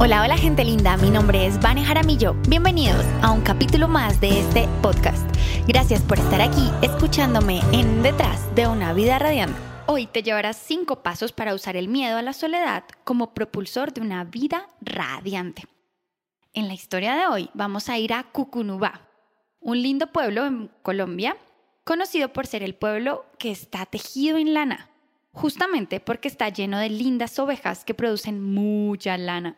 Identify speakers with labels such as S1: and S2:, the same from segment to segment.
S1: Hola, hola gente linda, mi nombre es Vane Jaramillo. Bienvenidos a un capítulo más de este podcast. Gracias por estar aquí escuchándome en Detrás de una vida radiante. Hoy te llevarás cinco pasos para usar el miedo a la soledad como propulsor de una vida radiante. En la historia de hoy vamos a ir a Cucunubá, un lindo pueblo en Colombia, conocido por ser el pueblo que está tejido en lana, justamente porque está lleno de lindas ovejas que producen mucha lana.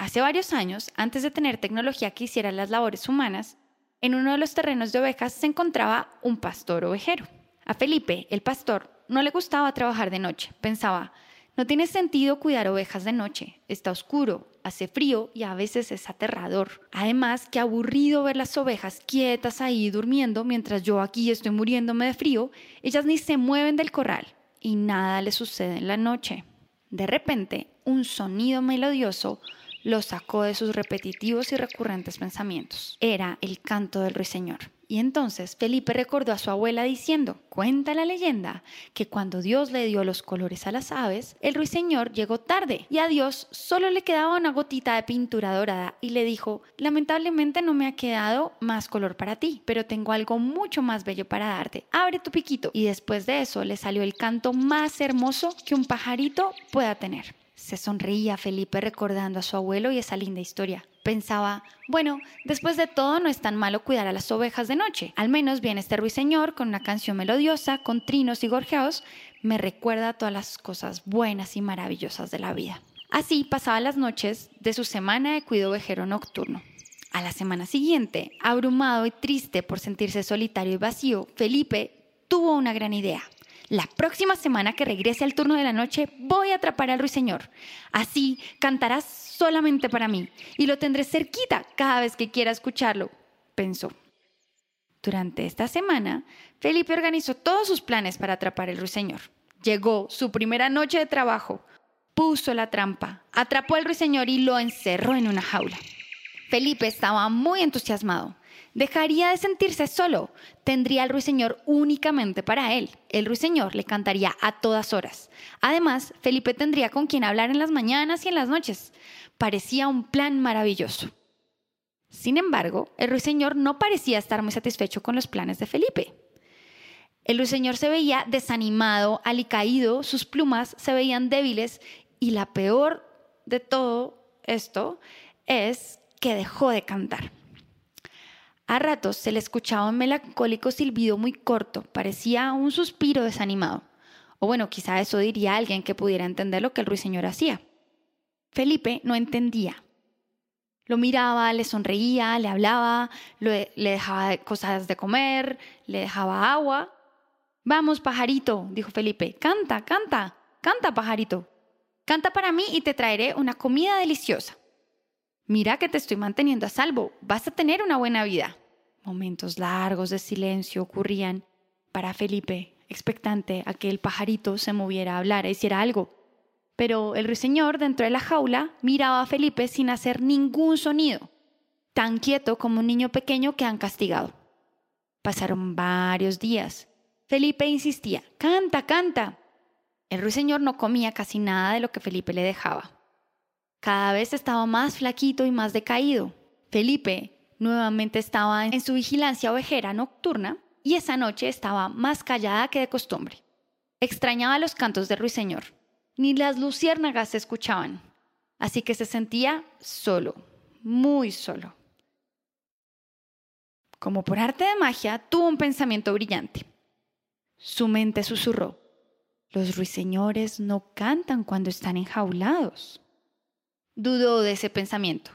S1: Hace varios años, antes de tener tecnología que hiciera las labores humanas, en uno de los terrenos de ovejas se encontraba un pastor ovejero. A Felipe, el pastor, no le gustaba trabajar de noche. Pensaba, no tiene sentido cuidar ovejas de noche. Está oscuro, hace frío y a veces es aterrador. Además, qué aburrido ver las ovejas quietas ahí durmiendo mientras yo aquí estoy muriéndome de frío. Ellas ni se mueven del corral y nada les sucede en la noche. De repente, un sonido melodioso lo sacó de sus repetitivos y recurrentes pensamientos. Era el canto del ruiseñor. Y entonces Felipe recordó a su abuela diciendo, cuenta la leyenda, que cuando Dios le dio los colores a las aves, el ruiseñor llegó tarde y a Dios solo le quedaba una gotita de pintura dorada y le dijo, lamentablemente no me ha quedado más color para ti, pero tengo algo mucho más bello para darte. Abre tu piquito. Y después de eso le salió el canto más hermoso que un pajarito pueda tener. Se sonreía Felipe recordando a su abuelo y esa linda historia. Pensaba, bueno, después de todo no es tan malo cuidar a las ovejas de noche. Al menos viene este ruiseñor con una canción melodiosa, con trinos y gorjeos, me recuerda todas las cosas buenas y maravillosas de la vida. Así pasaba las noches de su semana de cuido ovejero nocturno. A la semana siguiente, abrumado y triste por sentirse solitario y vacío, Felipe tuvo una gran idea. La próxima semana que regrese al turno de la noche voy a atrapar al ruiseñor. Así cantarás solamente para mí y lo tendré cerquita cada vez que quiera escucharlo, pensó. Durante esta semana, Felipe organizó todos sus planes para atrapar al ruiseñor. Llegó su primera noche de trabajo, puso la trampa, atrapó al ruiseñor y lo encerró en una jaula. Felipe estaba muy entusiasmado. Dejaría de sentirse solo, tendría al ruiseñor únicamente para él. El ruiseñor le cantaría a todas horas. Además, Felipe tendría con quien hablar en las mañanas y en las noches. Parecía un plan maravilloso. Sin embargo, el ruiseñor no parecía estar muy satisfecho con los planes de Felipe. El ruiseñor se veía desanimado, alicaído, sus plumas se veían débiles y la peor de todo esto es que dejó de cantar. A ratos se le escuchaba un melancólico silbido muy corto, parecía un suspiro desanimado. O bueno, quizá eso diría alguien que pudiera entender lo que el ruiseñor hacía. Felipe no entendía. Lo miraba, le sonreía, le hablaba, le dejaba cosas de comer, le dejaba agua. Vamos, pajarito, dijo Felipe, canta, canta, canta, pajarito. Canta para mí y te traeré una comida deliciosa. Mira que te estoy manteniendo a salvo, vas a tener una buena vida. Momentos largos de silencio ocurrían para Felipe, expectante a que el pajarito se moviera a hablar, e hiciera algo. Pero el ruiseñor dentro de la jaula miraba a Felipe sin hacer ningún sonido, tan quieto como un niño pequeño que han castigado. Pasaron varios días. Felipe insistía, canta, canta. El ruiseñor no comía casi nada de lo que Felipe le dejaba. Cada vez estaba más flaquito y más decaído. Felipe nuevamente estaba en su vigilancia ovejera nocturna y esa noche estaba más callada que de costumbre. Extrañaba los cantos del ruiseñor. Ni las luciérnagas se escuchaban. Así que se sentía solo, muy solo. Como por arte de magia, tuvo un pensamiento brillante. Su mente susurró, los ruiseñores no cantan cuando están enjaulados dudó de ese pensamiento.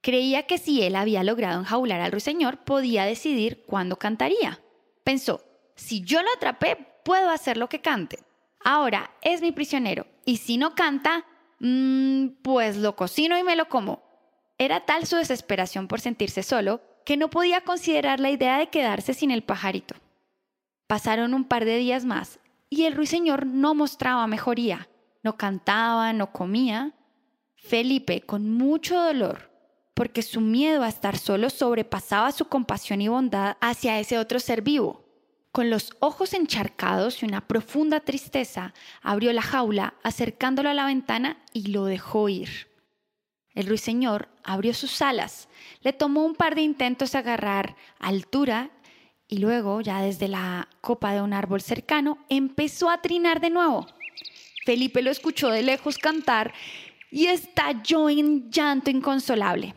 S1: Creía que si él había logrado enjaular al ruiseñor, podía decidir cuándo cantaría. Pensó, si yo lo atrapé, puedo hacer lo que cante. Ahora es mi prisionero, y si no canta, mmm, pues lo cocino y me lo como. Era tal su desesperación por sentirse solo que no podía considerar la idea de quedarse sin el pajarito. Pasaron un par de días más y el ruiseñor no mostraba mejoría. No cantaba, no comía, Felipe, con mucho dolor, porque su miedo a estar solo sobrepasaba su compasión y bondad hacia ese otro ser vivo. Con los ojos encharcados y una profunda tristeza, abrió la jaula, acercándolo a la ventana y lo dejó ir. El ruiseñor abrió sus alas, le tomó un par de intentos de agarrar altura y luego, ya desde la copa de un árbol cercano, empezó a trinar de nuevo. Felipe lo escuchó de lejos cantar y estalló en llanto inconsolable.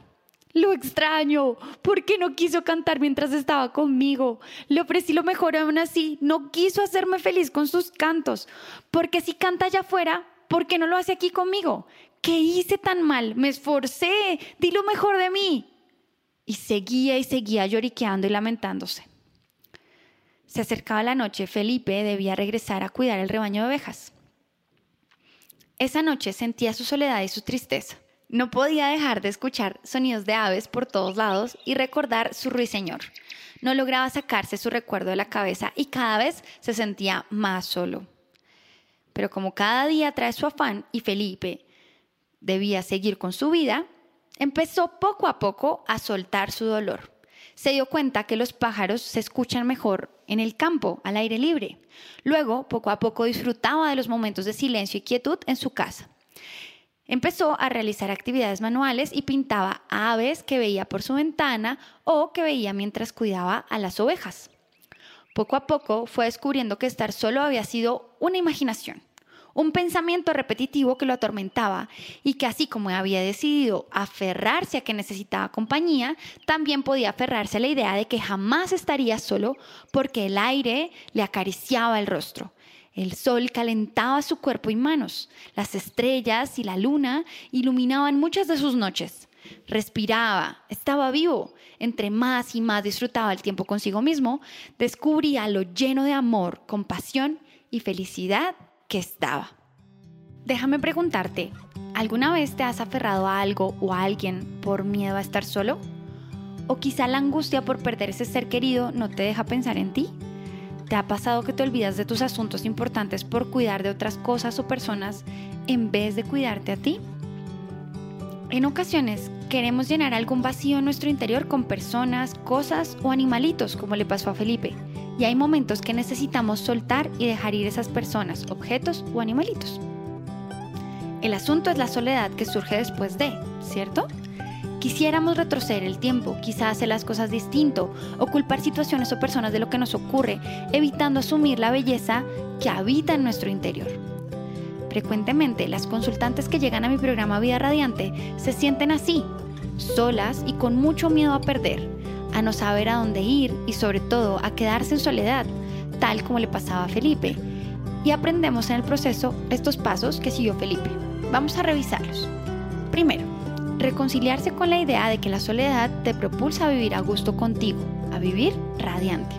S1: Lo extraño. ¿Por qué no quiso cantar mientras estaba conmigo? Le ofrecí lo mejor aún así. No quiso hacerme feliz con sus cantos. Porque si canta allá afuera, ¿por qué no lo hace aquí conmigo? ¿Qué hice tan mal? Me esforcé. Di lo mejor de mí. Y seguía y seguía lloriqueando y lamentándose. Se acercaba la noche. Felipe debía regresar a cuidar el rebaño de ovejas. Esa noche sentía su soledad y su tristeza. No podía dejar de escuchar sonidos de aves por todos lados y recordar su ruiseñor. No lograba sacarse su recuerdo de la cabeza y cada vez se sentía más solo. Pero como cada día trae su afán y Felipe debía seguir con su vida, empezó poco a poco a soltar su dolor. Se dio cuenta que los pájaros se escuchan mejor en el campo, al aire libre. Luego, poco a poco disfrutaba de los momentos de silencio y quietud en su casa. Empezó a realizar actividades manuales y pintaba aves que veía por su ventana o que veía mientras cuidaba a las ovejas. Poco a poco fue descubriendo que estar solo había sido una imaginación, un pensamiento repetitivo que lo atormentaba y que así como había decidido aferrarse a que necesitaba compañía, también podía aferrarse a la idea de que jamás estaría solo porque el aire le acariciaba el rostro, el sol calentaba su cuerpo y manos. Las estrellas y la luna iluminaban muchas de sus noches. Respiraba, estaba vivo. Entre más y más disfrutaba el tiempo consigo mismo, descubría lo lleno de amor, compasión y felicidad estaba. Déjame preguntarte, ¿alguna vez te has aferrado a algo o a alguien por miedo a estar solo? ¿O quizá la angustia por perder ese ser querido no te deja pensar en ti? ¿Te ha pasado que te olvidas de tus asuntos importantes por cuidar de otras cosas o personas en vez de cuidarte a ti? En ocasiones queremos llenar algún vacío en nuestro interior con personas, cosas o animalitos, como le pasó a Felipe. Y hay momentos que necesitamos soltar y dejar ir esas personas, objetos o animalitos. El asunto es la soledad que surge después de, ¿cierto? Quisiéramos retroceder el tiempo, quizás hacer las cosas distinto o culpar situaciones o personas de lo que nos ocurre, evitando asumir la belleza que habita en nuestro interior. Frecuentemente las consultantes que llegan a mi programa Vida Radiante se sienten así, solas y con mucho miedo a perder, a no saber a dónde ir y sobre todo a quedarse en soledad, tal como le pasaba a Felipe. Y aprendemos en el proceso estos pasos que siguió Felipe. Vamos a revisarlos. Primero, reconciliarse con la idea de que la soledad te propulsa a vivir a gusto contigo, a vivir radiante.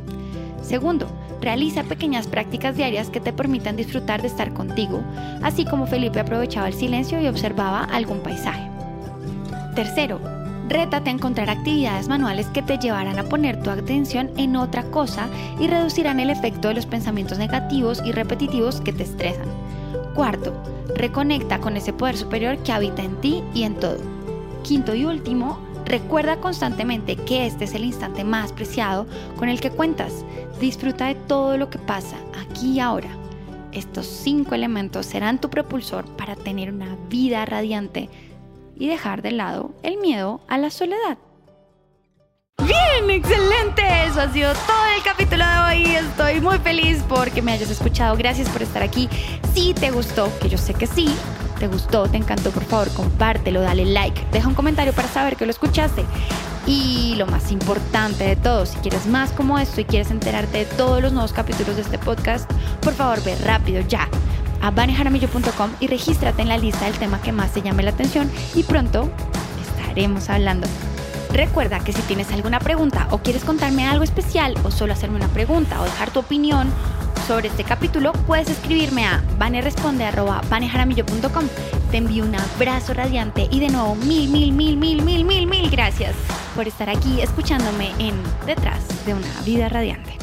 S1: Segundo, realiza pequeñas prácticas diarias que te permitan disfrutar de estar contigo, así como Felipe aprovechaba el silencio y observaba algún paisaje. Tercero, rétate a encontrar actividades manuales que te llevarán a poner tu atención en otra cosa y reducirán el efecto de los pensamientos negativos y repetitivos que te estresan. Cuarto, reconecta con ese poder superior que habita en ti y en todo. Quinto y último, recuerda constantemente que este es el instante más preciado con el que cuentas. Disfruta de todo lo que pasa aquí y ahora. Estos cinco elementos serán tu propulsor para tener una vida radiante y dejar de lado el miedo a la soledad. Bien, excelente. Eso ha sido todo el capítulo de hoy. Estoy muy feliz porque me hayas escuchado. Gracias por estar aquí. Si te gustó, que yo sé que sí, te gustó, te encantó, por favor, compártelo, dale like, deja un comentario para saber que lo escuchaste. Y lo más importante de todo, si quieres más como esto y quieres enterarte de todos los nuevos capítulos de este podcast, por favor ve rápido ya a banejaramillo.com y regístrate en la lista del tema que más te llame la atención y pronto estaremos hablando. Recuerda que si tienes alguna pregunta o quieres contarme algo especial o solo hacerme una pregunta o dejar tu opinión sobre este capítulo, puedes escribirme a vaneresponde.com. Te envío un abrazo radiante y de nuevo mil, mil, mil, mil, mil, mil, mil gracias por estar aquí escuchándome en Detrás de una vida radiante.